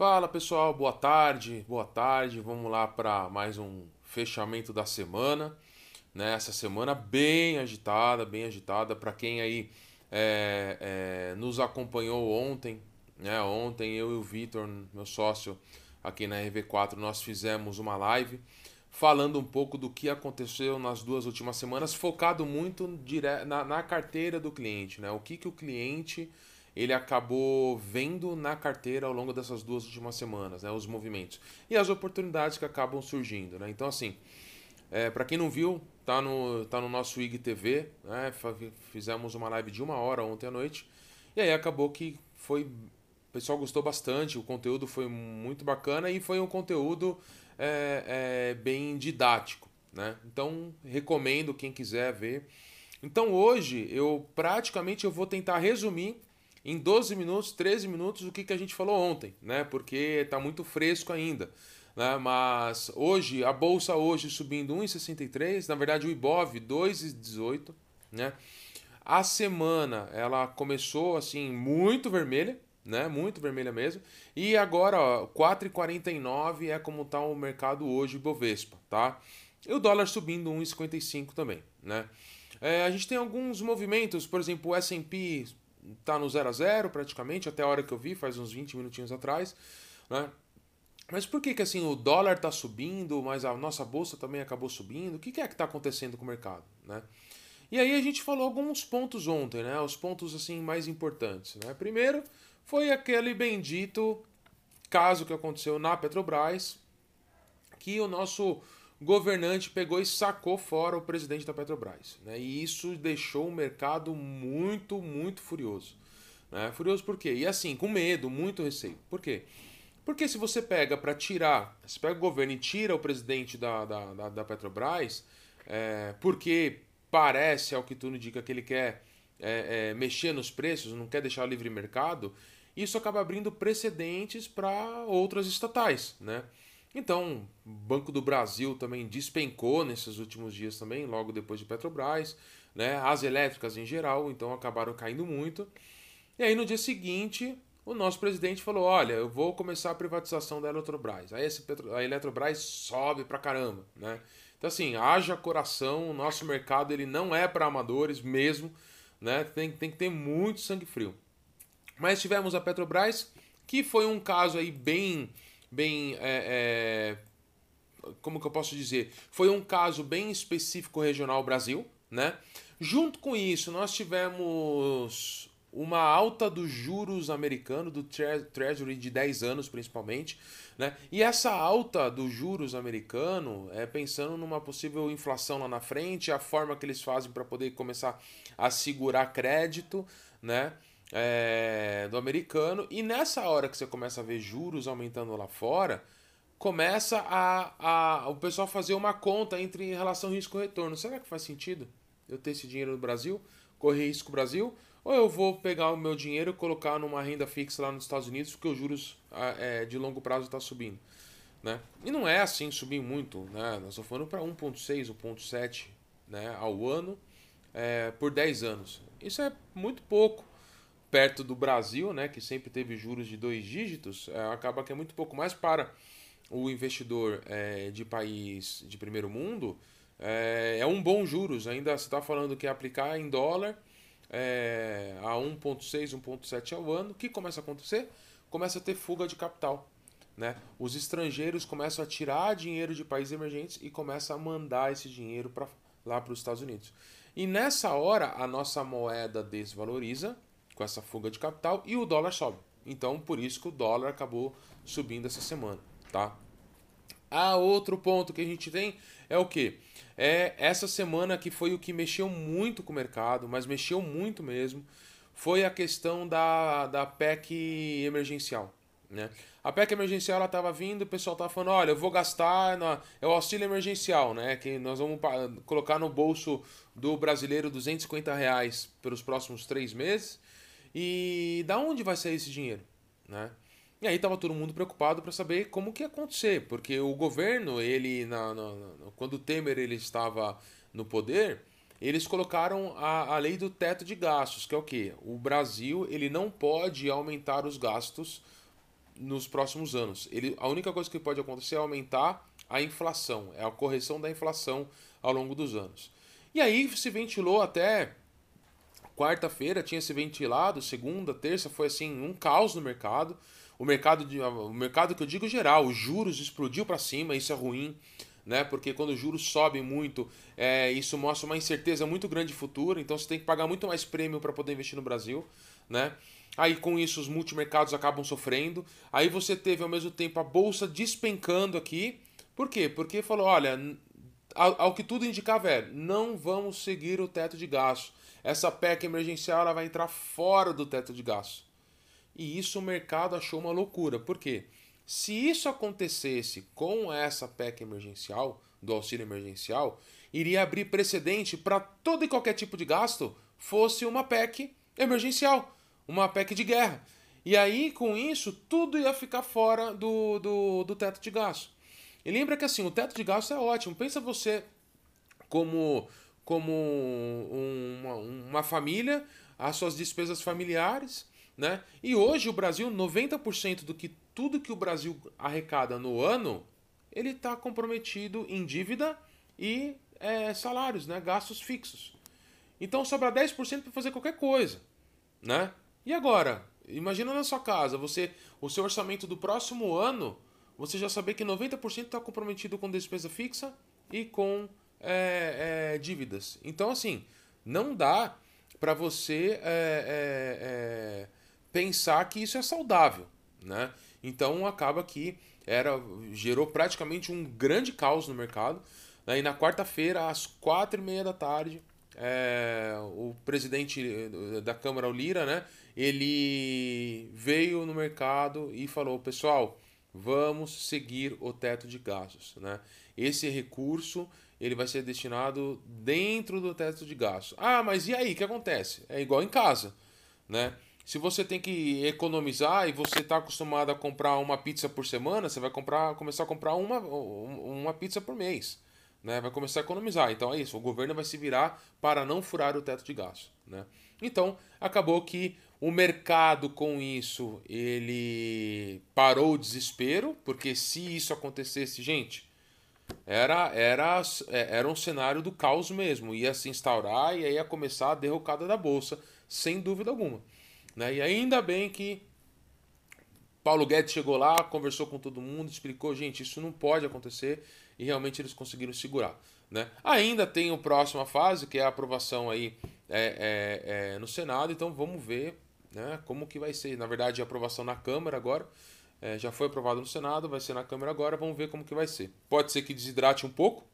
Fala pessoal, boa tarde, boa tarde. Vamos lá para mais um fechamento da semana. Né? Essa semana bem agitada, bem agitada. Para quem aí é, é, nos acompanhou ontem, né? Ontem eu e o Vitor, meu sócio aqui na RV4, nós fizemos uma live falando um pouco do que aconteceu nas duas últimas semanas, focado muito na, na carteira do cliente, né? O que, que o cliente ele acabou vendo na carteira ao longo dessas duas últimas semanas, né, os movimentos e as oportunidades que acabam surgindo, né? Então assim, é, para quem não viu, tá no tá no nosso IGTV, né? Fizemos uma live de uma hora ontem à noite e aí acabou que foi o pessoal gostou bastante, o conteúdo foi muito bacana e foi um conteúdo é, é, bem didático, né? Então recomendo quem quiser ver. Então hoje eu praticamente eu vou tentar resumir em 12 minutos, 13 minutos o que, que a gente falou ontem, né? Porque está muito fresco ainda. Né? Mas hoje, a bolsa hoje subindo 1,63, na verdade o Ibov 2,18, né? A semana ela começou assim muito vermelha, né? Muito vermelha mesmo. E agora, ó, 4,49 é como está o mercado hoje Bovespa, tá? E o dólar subindo 1,55 também, né? É, a gente tem alguns movimentos, por exemplo, o S&P tá no 0 a 0 praticamente, até a hora que eu vi, faz uns 20 minutinhos atrás, né? Mas por que que assim o dólar está subindo, mas a nossa bolsa também acabou subindo? O que, que é que está acontecendo com o mercado, né? E aí a gente falou alguns pontos ontem, né? Os pontos assim mais importantes, né? Primeiro foi aquele bendito caso que aconteceu na Petrobras, que o nosso governante pegou e sacou fora o presidente da Petrobras. Né? E isso deixou o mercado muito, muito furioso. Né? Furioso por quê? E assim, com medo, muito receio. Por quê? Porque se você pega para tirar, se pega o governo e tira o presidente da, da, da, da Petrobras, é, porque parece, ao que tudo indica, que ele quer é, é, mexer nos preços, não quer deixar o livre mercado, isso acaba abrindo precedentes para outras estatais, né? Então, Banco do Brasil também despencou nesses últimos dias também, logo depois de Petrobras, né? As elétricas em geral, então acabaram caindo muito. E aí no dia seguinte, o nosso presidente falou: "Olha, eu vou começar a privatização da Eletrobras". Aí a Eletrobras sobe pra caramba, né? Então assim, haja coração, o nosso mercado ele não é para amadores mesmo, né? Tem, tem que ter muito sangue frio. Mas tivemos a Petrobras, que foi um caso aí bem bem. É, é, como que eu posso dizer? Foi um caso bem específico regional Brasil, né? Junto com isso, nós tivemos uma alta dos juros americano, do Treasury de 10 anos principalmente, né? E essa alta dos juros americano é pensando numa possível inflação lá na frente, a forma que eles fazem para poder começar a segurar crédito, né? É, do americano, e nessa hora que você começa a ver juros aumentando lá fora, começa a, a o pessoal fazer uma conta entre relação risco-retorno. Será que faz sentido eu ter esse dinheiro no Brasil, correr risco Brasil, ou eu vou pegar o meu dinheiro e colocar numa renda fixa lá nos Estados Unidos, porque os juros é, de longo prazo está subindo? Né? E não é assim subir muito, né? nós estamos falando para 1,6, 1,7 né, ao ano é, por 10 anos. Isso é muito pouco perto do Brasil, né, que sempre teve juros de dois dígitos, é, acaba que é muito pouco mais para o investidor é, de país de primeiro mundo. É, é um bom juros, ainda você está falando que é aplicar em dólar é, a 1,6, 1,7 ao ano. O que começa a acontecer? Começa a ter fuga de capital. Né? Os estrangeiros começam a tirar dinheiro de países emergentes e começam a mandar esse dinheiro para lá para os Estados Unidos. E nessa hora a nossa moeda desvaloriza com essa fuga de capital e o dólar sobe. Então, por isso que o dólar acabou subindo essa semana, tá? Ah, outro ponto que a gente tem é o que? É essa semana que foi o que mexeu muito com o mercado, mas mexeu muito mesmo, foi a questão da, da PEC emergencial. Né? A PEC emergencial ela estava vindo, o pessoal estava falando, olha, eu vou gastar, na... é o auxílio emergencial, né? Que nós vamos colocar no bolso do brasileiro 250 reais pelos próximos três meses. E da onde vai sair esse dinheiro, né? E aí estava todo mundo preocupado para saber como que ia acontecer, porque o governo, ele na, na, na, quando o Temer ele estava no poder, eles colocaram a, a lei do teto de gastos, que é o que? O Brasil ele não pode aumentar os gastos nos próximos anos. Ele, a única coisa que pode acontecer é aumentar a inflação, é a correção da inflação ao longo dos anos. E aí se ventilou até quarta-feira, tinha se ventilado, segunda, terça, foi assim, um caos no mercado. O mercado, de, o mercado que eu digo geral, os juros explodiu para cima, isso é ruim né? Porque quando os juros sobem muito, é, isso mostra uma incerteza muito grande de futuro, então você tem que pagar muito mais prêmio para poder investir no Brasil, né? Aí com isso os multimercados acabam sofrendo. Aí você teve ao mesmo tempo a bolsa despencando aqui. Por quê? Porque falou, olha, ao, ao que tudo indicava é, não vamos seguir o teto de gasto. Essa PEC emergencial ela vai entrar fora do teto de gasto. E isso o mercado achou uma loucura. Por quê? Se isso acontecesse com essa PEC emergencial, do auxílio emergencial, iria abrir precedente para todo e qualquer tipo de gasto fosse uma PEC emergencial, uma PEC de guerra. E aí, com isso, tudo ia ficar fora do, do, do teto de gasto. E lembra que assim, o teto de gasto é ótimo. Pensa você como, como uma, uma família, as suas despesas familiares, né? E hoje o Brasil, 90% do que tudo que o Brasil arrecada no ano, ele está comprometido em dívida e é, salários, né? gastos fixos. Então sobra 10% para fazer qualquer coisa. Né? E agora? Imagina na sua casa, você o seu orçamento do próximo ano, você já saber que 90% está comprometido com despesa fixa e com é, é, dívidas. Então, assim, não dá para você é, é, é, pensar que isso é saudável. Né? Então acaba que era gerou praticamente um grande caos no mercado. Né? E na quarta-feira, às quatro e meia da tarde, é, o presidente da Câmara, o Lira, né, ele veio no mercado e falou: pessoal, vamos seguir o teto de gastos. Né? Esse recurso ele vai ser destinado dentro do teto de gastos. Ah, mas e aí? O que acontece? É igual em casa. Né? Se você tem que economizar e você está acostumado a comprar uma pizza por semana, você vai comprar, começar a comprar uma, uma pizza por mês. Né? Vai começar a economizar. Então é isso, o governo vai se virar para não furar o teto de gasto. Né? Então, acabou que o mercado com isso, ele parou o desespero, porque se isso acontecesse, gente, era, era, é, era um cenário do caos mesmo. Ia se instaurar e aí ia começar a derrocada da Bolsa, sem dúvida alguma. Né? E ainda bem que Paulo Guedes chegou lá, conversou com todo mundo, explicou, gente, isso não pode acontecer e realmente eles conseguiram segurar. Né? Ainda tem a próxima fase, que é a aprovação aí é, é, é, no Senado, então vamos ver né, como que vai ser. Na verdade, a aprovação na Câmara agora, é, já foi aprovado no Senado, vai ser na Câmara agora, vamos ver como que vai ser. Pode ser que desidrate um pouco,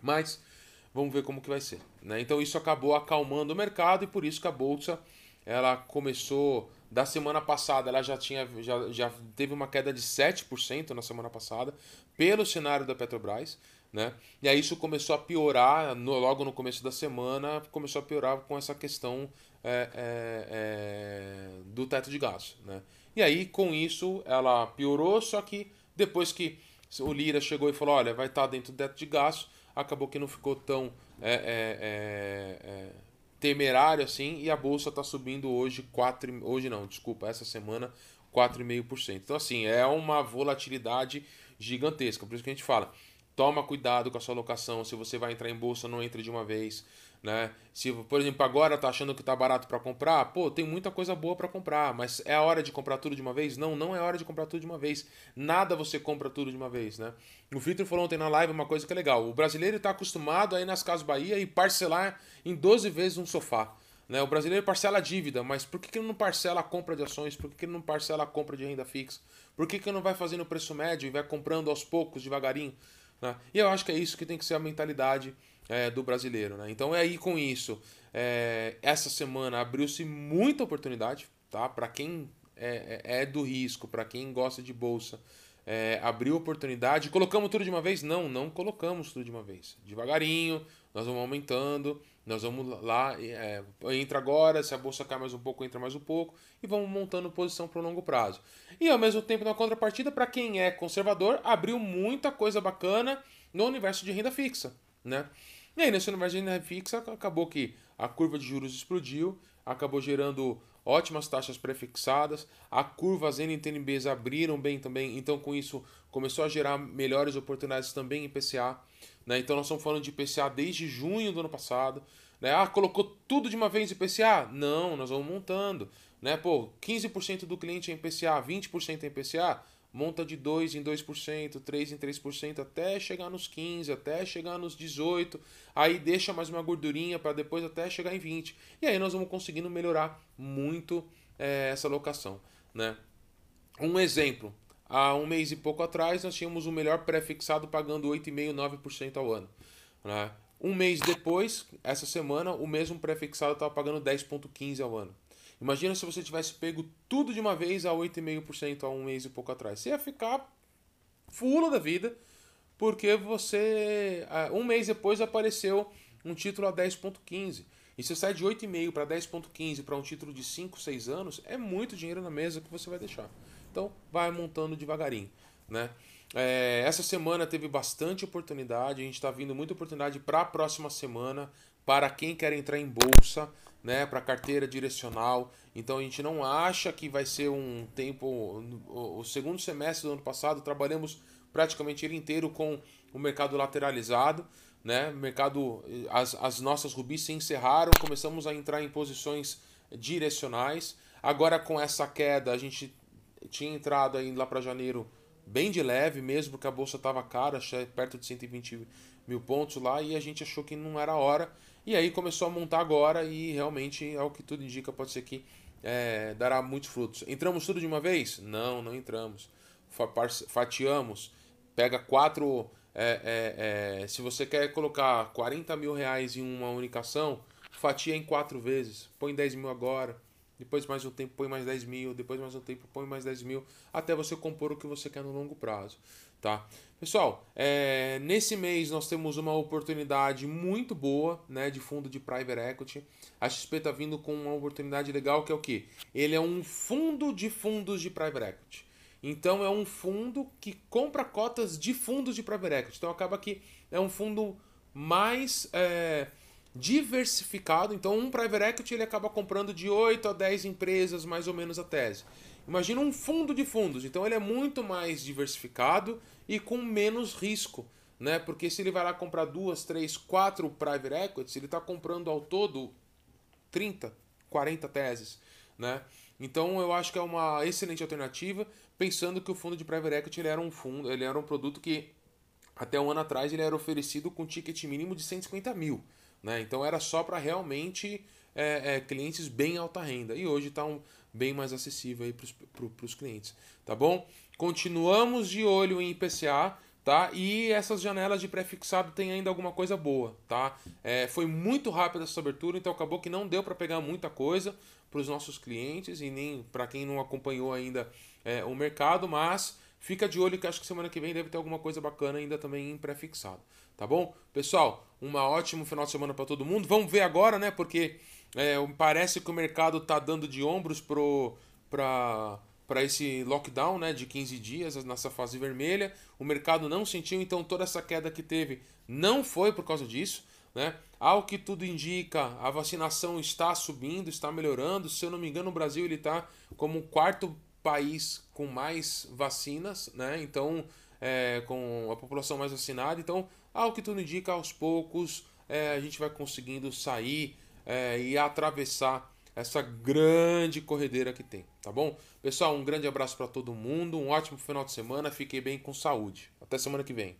mas vamos ver como que vai ser. Né? Então isso acabou acalmando o mercado e por isso que a Bolsa ela começou da semana passada, ela já tinha já, já teve uma queda de 7% na semana passada pelo cenário da Petrobras, né? E aí isso começou a piorar no, logo no começo da semana, começou a piorar com essa questão é, é, é, do teto de gás, né? E aí com isso ela piorou, só que depois que o Lira chegou e falou, olha, vai estar dentro do teto de gasto, acabou que não ficou tão é, é, é, temerário assim e a bolsa está subindo hoje 4 hoje não, desculpa, essa semana 4,5%. Então assim, é uma volatilidade gigantesca. Por isso que a gente fala, toma cuidado com a sua alocação, se você vai entrar em bolsa, não entre de uma vez né? Se, por exemplo, agora tá achando que tá barato para comprar, pô, tem muita coisa boa para comprar, mas é a hora de comprar tudo de uma vez? Não, não é hora de comprar tudo de uma vez. Nada você compra tudo de uma vez, né? O Vitor falou ontem na live uma coisa que é legal. O brasileiro está acostumado a ir nas Casas Bahia e parcelar em 12 vezes um sofá. Né? O brasileiro parcela a dívida, mas por que, que ele não parcela a compra de ações? Por que, que ele não parcela a compra de renda fixa? Por que, que ele não vai fazendo preço médio e vai comprando aos poucos, devagarinho? Né? E eu acho que é isso que tem que ser a mentalidade é, do brasileiro. Né? Então é aí com isso. É, essa semana abriu-se muita oportunidade tá? para quem é, é, é do risco, para quem gosta de bolsa. É, abriu oportunidade. Colocamos tudo de uma vez? Não, não colocamos tudo de uma vez. Devagarinho, nós vamos aumentando, nós vamos lá, é, entra agora, se a bolsa cai mais um pouco, entra mais um pouco, e vamos montando posição para o longo prazo. E ao mesmo tempo, na contrapartida, para quem é conservador, abriu muita coisa bacana no universo de renda fixa. Né? E aí, nesse universo de renda fixa, acabou que a curva de juros explodiu, acabou gerando ótimas taxas prefixadas, a curva as NTNBs abriram bem também, então com isso começou a gerar melhores oportunidades também em PCA. Né? Então nós estamos falando de PCA desde junho do ano passado. Né? Ah, colocou tudo de uma vez em PCA? Não, nós vamos montando. Né? Pô, 15% do cliente é em PCA, 20% é em PCA, monta de 2 em 2%, 3 em 3%, até chegar nos 15, até chegar nos 18, aí deixa mais uma gordurinha para depois até chegar em 20. E aí nós vamos conseguindo melhorar muito é, essa locação. Né? Um exemplo, há um mês e pouco atrás nós tínhamos o melhor pré-fixado pagando 8,5%, 9% ao ano. Né? Um mês depois, essa semana, o mesmo pré-fixado estava pagando 10,15% ao ano. Imagina se você tivesse pego tudo de uma vez a 8,5% há um mês e pouco atrás. Você ia ficar fula da vida, porque você. Um mês depois apareceu um título a 10,15%. E você sai de 8,5% para 10,15% para um título de 5, 6 anos, é muito dinheiro na mesa que você vai deixar. Então, vai montando devagarinho. Né? É, essa semana teve bastante oportunidade, a gente está vindo muita oportunidade para a próxima semana, para quem quer entrar em bolsa né, para carteira direcional. Então a gente não acha que vai ser um tempo. O segundo semestre do ano passado trabalhamos praticamente ele inteiro com o mercado lateralizado, né? Mercado, as, as nossas rubis se encerraram, começamos a entrar em posições direcionais. Agora com essa queda a gente tinha entrado aí lá para janeiro bem de leve mesmo, porque a bolsa estava cara, perto de 120 mil pontos lá, e a gente achou que não era hora. E aí começou a montar agora e realmente, ao que tudo indica, pode ser que é, dará muitos frutos. Entramos tudo de uma vez? Não, não entramos. Fatiamos. Pega quatro. É, é, é, se você quer colocar 40 mil reais em uma única ação, fatia em quatro vezes. Põe 10 mil agora. Depois mais um tempo põe mais 10 mil. Depois mais um tempo põe mais 10 mil. Até você compor o que você quer no longo prazo. Tá? Pessoal, é, nesse mês nós temos uma oportunidade muito boa né, de fundo de private equity. A XP está vindo com uma oportunidade legal que é o que? Ele é um fundo de fundos de private equity. Então é um fundo que compra cotas de fundos de private equity. Então acaba que é um fundo mais é, diversificado. Então um private equity ele acaba comprando de 8 a 10 empresas mais ou menos a tese. Imagina um fundo de fundos. Então ele é muito mais diversificado e com menos risco, né? Porque se ele vai lá comprar duas, três, quatro private equities, ele está comprando ao todo 30, 40 teses, né? Então eu acho que é uma excelente alternativa, pensando que o fundo de private equity ele era um fundo, ele era um produto que até um ano atrás ele era oferecido com ticket mínimo de 150 mil, né? Então era só para realmente é, é, clientes bem alta renda e hoje está um, bem mais acessível para os clientes, tá bom? Continuamos de olho em IPCA, tá? E essas janelas de pré-fixado tem ainda alguma coisa boa, tá? É, foi muito rápida essa abertura, então acabou que não deu para pegar muita coisa para os nossos clientes e nem para quem não acompanhou ainda é, o mercado, mas fica de olho que acho que semana que vem deve ter alguma coisa bacana ainda também em pré-fixado, tá bom? Pessoal, um ótimo final de semana para todo mundo. Vamos ver agora, né? Porque é, parece que o mercado tá dando de ombros pro para para esse lockdown né, de 15 dias nessa fase vermelha. O mercado não sentiu, então toda essa queda que teve não foi por causa disso. Né? Ao que tudo indica, a vacinação está subindo, está melhorando. Se eu não me engano, o Brasil ele está como o quarto país com mais vacinas, né? então é, com a população mais vacinada. Então, ao que tudo indica, aos poucos é, a gente vai conseguindo sair é, e atravessar essa grande corredeira que tem, tá bom? Pessoal, um grande abraço para todo mundo, um ótimo final de semana, fiquei bem com saúde. Até semana que vem.